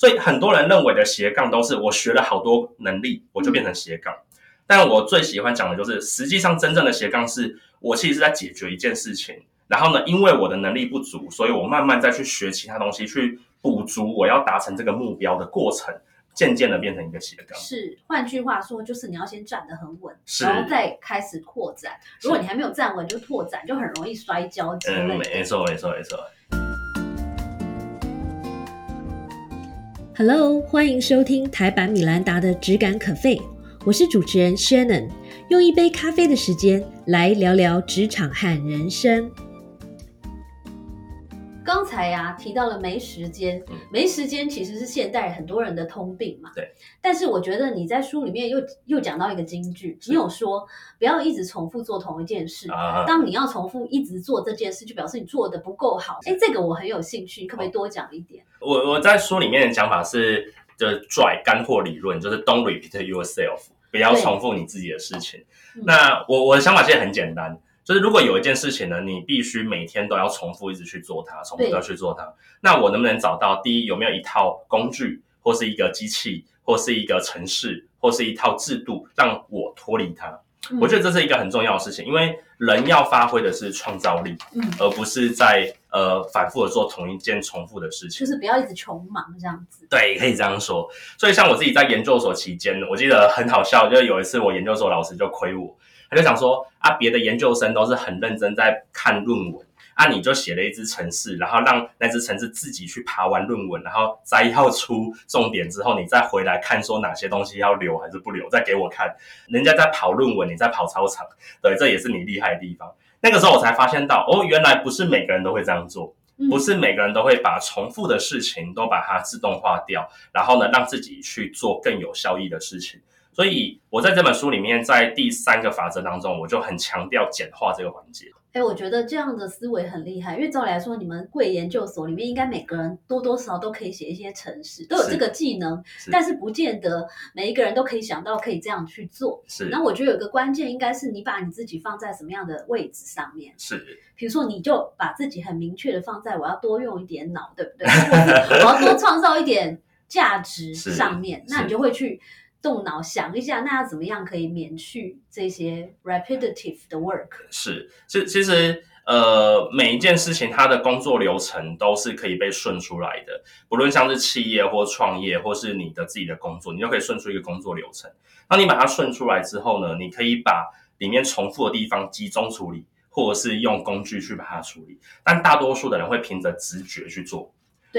所以很多人认为的斜杠都是我学了好多能力，我就变成斜杠。但我最喜欢讲的就是，实际上真正的斜杠是我其实是在解决一件事情，然后呢，因为我的能力不足，所以我慢慢再去学其他东西，去补足我要达成这个目标的过程。渐渐的变成一个斜杠，是换句话说，就是你要先站得很稳，然后再开始扩展。如果你还没有站稳就拓展，就很容易摔跤之类的。没错，没错，没错。Hello，欢迎收听台版米兰达的质感可废，我是主持人 Shannon，用一杯咖啡的时间来聊聊职场和人生。刚才呀提到了没时间，没时间其实是现代很多人的通病嘛。对。但是我觉得你在书里面又又讲到一个金句，你有说不要一直重复做同一件事。啊。当你要重复一直做这件事，就表示你做的不够好。哎，这个我很有兴趣，可不可以多讲一点？我我在书里面的讲法是，就是拽干货理论，就是 Don't repeat yourself，不要重复你自己的事情。那我我的想法其实很简单。就是如果有一件事情呢，你必须每天都要重复一直去做它，重复的去做它，那我能不能找到第一有没有一套工具，或是一个机器，或是一个城市，或是一套制度，让我脱离它？我觉得这是一个很重要的事情，因为人要发挥的是创造力，嗯，而不是在呃反复的做同一件重复的事情，就是不要一直穷忙这样子。对，可以这样说。所以像我自己在研究所期间，我记得很好笑，就是有一次我研究所老师就亏我。他就想说啊，别的研究生都是很认真在看论文，啊，你就写了一支程式，然后让那支程式自己去爬完论文，然后摘要出重点之后，你再回来看说哪些东西要留还是不留，再给我看。人家在跑论文，你在跑操场，对，这也是你厉害的地方。那个时候我才发现到，哦，原来不是每个人都会这样做，不是每个人都会把重复的事情都把它自动化掉，然后呢，让自己去做更有效益的事情。所以，我在这本书里面，在第三个法则当中，我就很强调简化这个环节。哎，我觉得这样的思维很厉害，因为照理来说，你们贵研究所里面应该每个人多多少少都可以写一些程式，都有这个技能，但是不见得每一个人都可以想到可以这样去做。是。那我觉得有一个关键，应该是你把你自己放在什么样的位置上面。是。比如说，你就把自己很明确的放在我要多用一点脑，对不对？我要多创造一点价值 上面，那你就会去。动脑想一下，那要怎么样可以免去这些 repetitive 的 work？是，其其实呃，每一件事情它的工作流程都是可以被顺出来的，不论像是企业或创业，或是你的自己的工作，你就可以顺出一个工作流程。当你把它顺出来之后呢，你可以把里面重复的地方集中处理，或者是用工具去把它处理。但大多数的人会凭着直觉去做。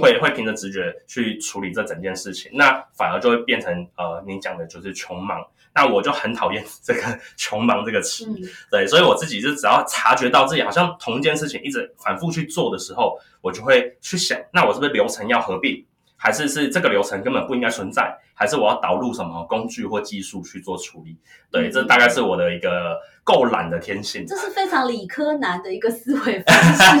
会会凭着直觉去处理这整件事情，那反而就会变成呃，你讲的就是穷忙。那我就很讨厌 这个穷忙这个词，对，所以我自己就只要察觉到自己好像同一件事情一直反复去做的时候，我就会去想，那我是不是流程要合并？还是是这个流程根本不应该存在，还是我要导入什么工具或技术去做处理？对，这大概是我的一个够懒的天性。这是非常理科男的一个思维方式。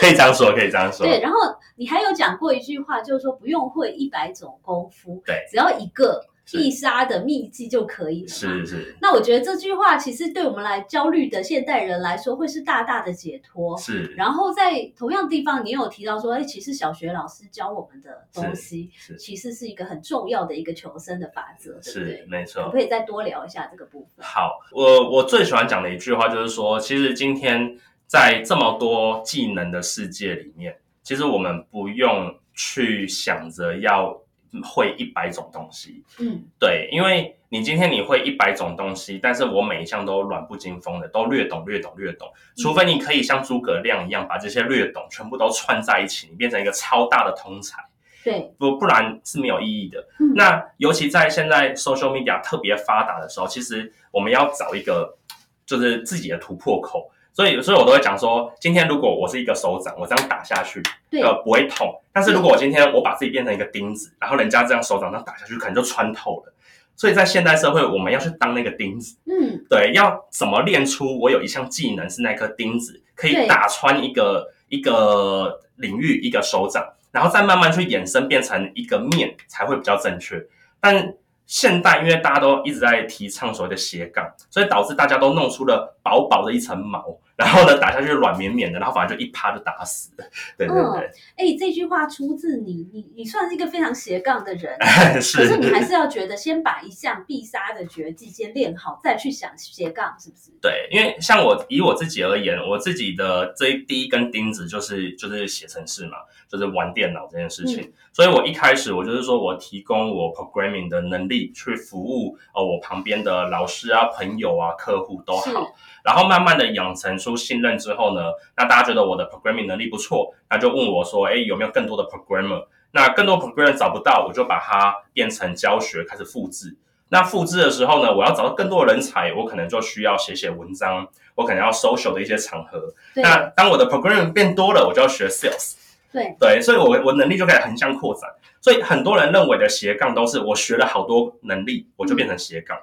可以这样说，可以这样说。对，然后你还有讲过一句话，就是说不用会一百种功夫，对，只要一个。必杀的秘籍就可以了。是是。那我觉得这句话其实对我们来焦虑的现代人来说，会是大大的解脱。是。然后在同样地方，你有提到说，哎，其实小学老师教我们的东西，其实是一个很重要的一个求生的法则，对不对？没错。可以再多聊一下这个部分。好，我我最喜欢讲的一句话就是说，其实今天在这么多技能的世界里面，其实我们不用去想着要。会一百种东西，嗯，对，因为你今天你会一百种东西，但是我每一项都软不经风的，都略懂略懂略懂，除非你可以像诸葛亮一样把这些略懂全部都串在一起，你变成一个超大的通才，对，不不然是没有意义的。那尤其在现在 social media 特别发达的时候，其实我们要找一个就是自己的突破口。所以，所以我都会讲说，今天如果我是一个手掌，我这样打下去，呃，不会痛。但是如果我今天我把自己变成一个钉子，然后人家这样手掌这样打下去，可能就穿透了。所以在现代社会，我们要去当那个钉子，嗯，对，要怎么练出我有一项技能是那颗钉子，可以打穿一个一个领域一个手掌，然后再慢慢去衍生变成一个面，才会比较正确。但现代因为大家都一直在提倡所谓的斜杠，所以导致大家都弄出了薄薄的一层毛。然后呢打下去软绵绵的，然后反正就一趴就打死了。对对对。哎，这句话出自你，你你算是一个非常斜杠的人，是。可是你还是要觉得先把一项必杀的绝技先练好，再去想斜杠，是不是？对，因为像我以我自己而言，我自己的这第一根钉子就是就是写程式嘛，就是玩电脑这件事情。所以我一开始我就是说我提供我 programming 的能力去服务呃我旁边的老师啊、朋友啊、客户都好。然后慢慢的养成出信任之后呢，那大家觉得我的 programming 能力不错，那就问我说，哎，有没有更多的 programmer？那更多 programmer 找不到，我就把它变成教学，开始复制。那复制的时候呢，我要找到更多的人才，我可能就需要写写文章，我可能要 social 的一些场合。那当我的 programmer 变多了，我就要学 sales。对对，所以我我能力就可以横向扩展。所以很多人认为的斜杠都是我学了好多能力，我就变成斜杠。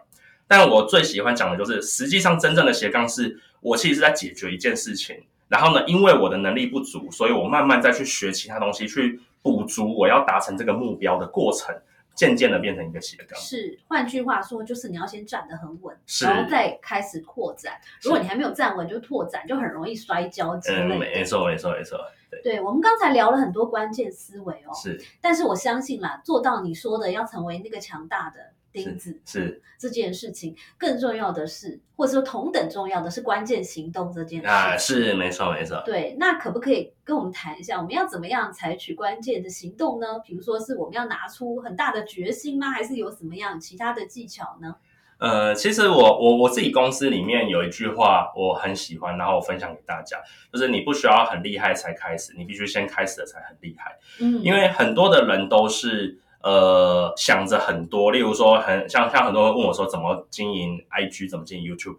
但我最喜欢讲的就是，实际上真正的斜杠是我其实是在解决一件事情，然后呢，因为我的能力不足，所以我慢慢再去学其他东西，去补足我要达成这个目标的过程，渐渐的变成一个斜杠。是，换句话说，就是你要先站得很稳，然后再开始扩展。如果你还没有站稳就拓展，就很容易摔跤之类的。没错，没错，没错。对，我们刚才聊了很多关键思维哦。是，但是我相信啦，做到你说的要成为那个强大的。钉子是这件事情，更重要的是，或者说同等重要的是关键行动这件事啊，是没错没错。对，那可不可以跟我们谈一下，我们要怎么样采取关键的行动呢？比如说是我们要拿出很大的决心吗？还是有什么样其他的技巧呢？呃，其实我我我自己公司里面有一句话我很喜欢，然后我分享给大家，就是你不需要很厉害才开始，你必须先开始了才很厉害。嗯，因为很多的人都是。呃，想着很多，例如说，很像像很多人问我说，怎么经营 IG，怎么经营 YouTube，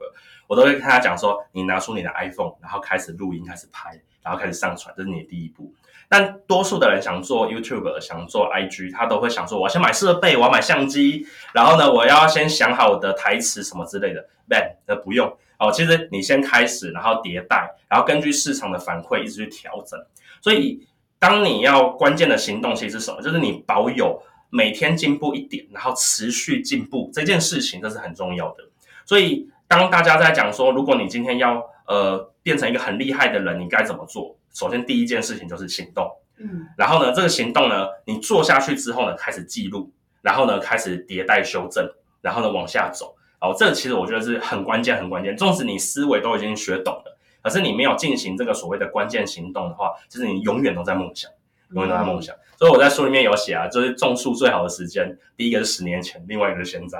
我都会跟他讲说，你拿出你的 iPhone，然后开始录音，开始拍，然后开始上传，这是你的第一步。但多数的人想做 YouTube，想做 IG，他都会想说，我先买设备，我要买相机，然后呢，我要先想好我的台词什么之类的。Man，那不用哦，其实你先开始，然后迭代，然后根据市场的反馈一直去调整。所以，当你要关键的行动其实是什么？就是你保有。每天进步一点，然后持续进步这件事情，这是很重要的。所以，当大家在讲说，如果你今天要呃变成一个很厉害的人，你该怎么做？首先，第一件事情就是行动。嗯，然后呢，这个行动呢，你做下去之后呢，开始记录，然后呢，开始迭代修正，然后呢，往下走。哦，这个其实我觉得是很关键，很关键。纵使你思维都已经学懂了，可是你没有进行这个所谓的关键行动的话，就是你永远都在梦想。永远都在梦想，所以我在书里面有写啊，就是种树最好的时间，第一个是十年前，另外一个是现在，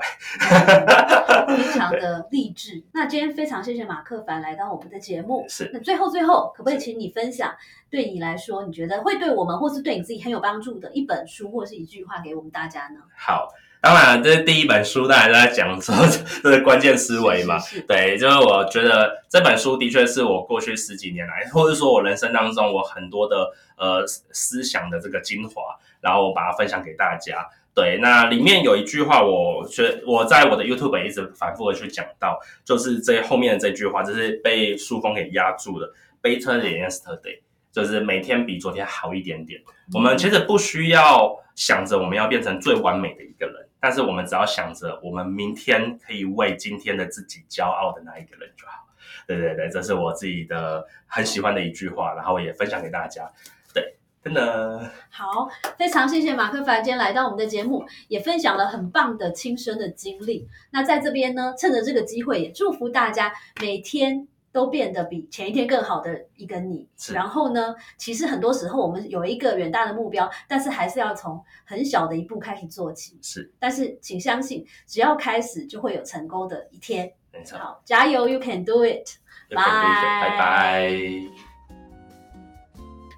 非常的励志。那今天非常谢谢马克凡来到我们的节目。是，那最后最后，可不可以请你分享，对你来说，你觉得会对我们或是对你自己很有帮助的一本书，或是一句话给我们大家呢？好。当然，这是第一本书，大家都在讲说这是关键思维嘛。对，就是我觉得这本书的确是我过去十几年来，或者说我人生当中我很多的呃思想的这个精华，然后我把它分享给大家。对，那里面有一句话，我觉我在我的 YouTube 一直反复的去讲到，就是这后面的这句话，就是被书封给压住了，Better than yesterday，就是每天比昨天好一点点。我们其实不需要想着我们要变成最完美的一个人。但是我们只要想着，我们明天可以为今天的自己骄傲的那一个人就好。对对对，这是我自己的很喜欢的一句话，然后也分享给大家。对，真的好，非常谢谢马克凡今天来到我们的节目，也分享了很棒的亲身的经历。那在这边呢，趁着这个机会，也祝福大家每天。都变得比前一天更好的一个你，然后呢？其实很多时候我们有一个远大的目标，但是还是要从很小的一步开始做起。是，但是请相信，只要开始就会有成功的一天。没错，好，加油，You can do it！拜拜拜。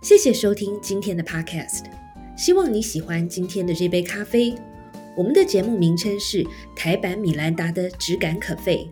谢谢收听今天的 Podcast，希望你喜欢今天的这杯咖啡。我们的节目名称是台版米兰达的质感可废。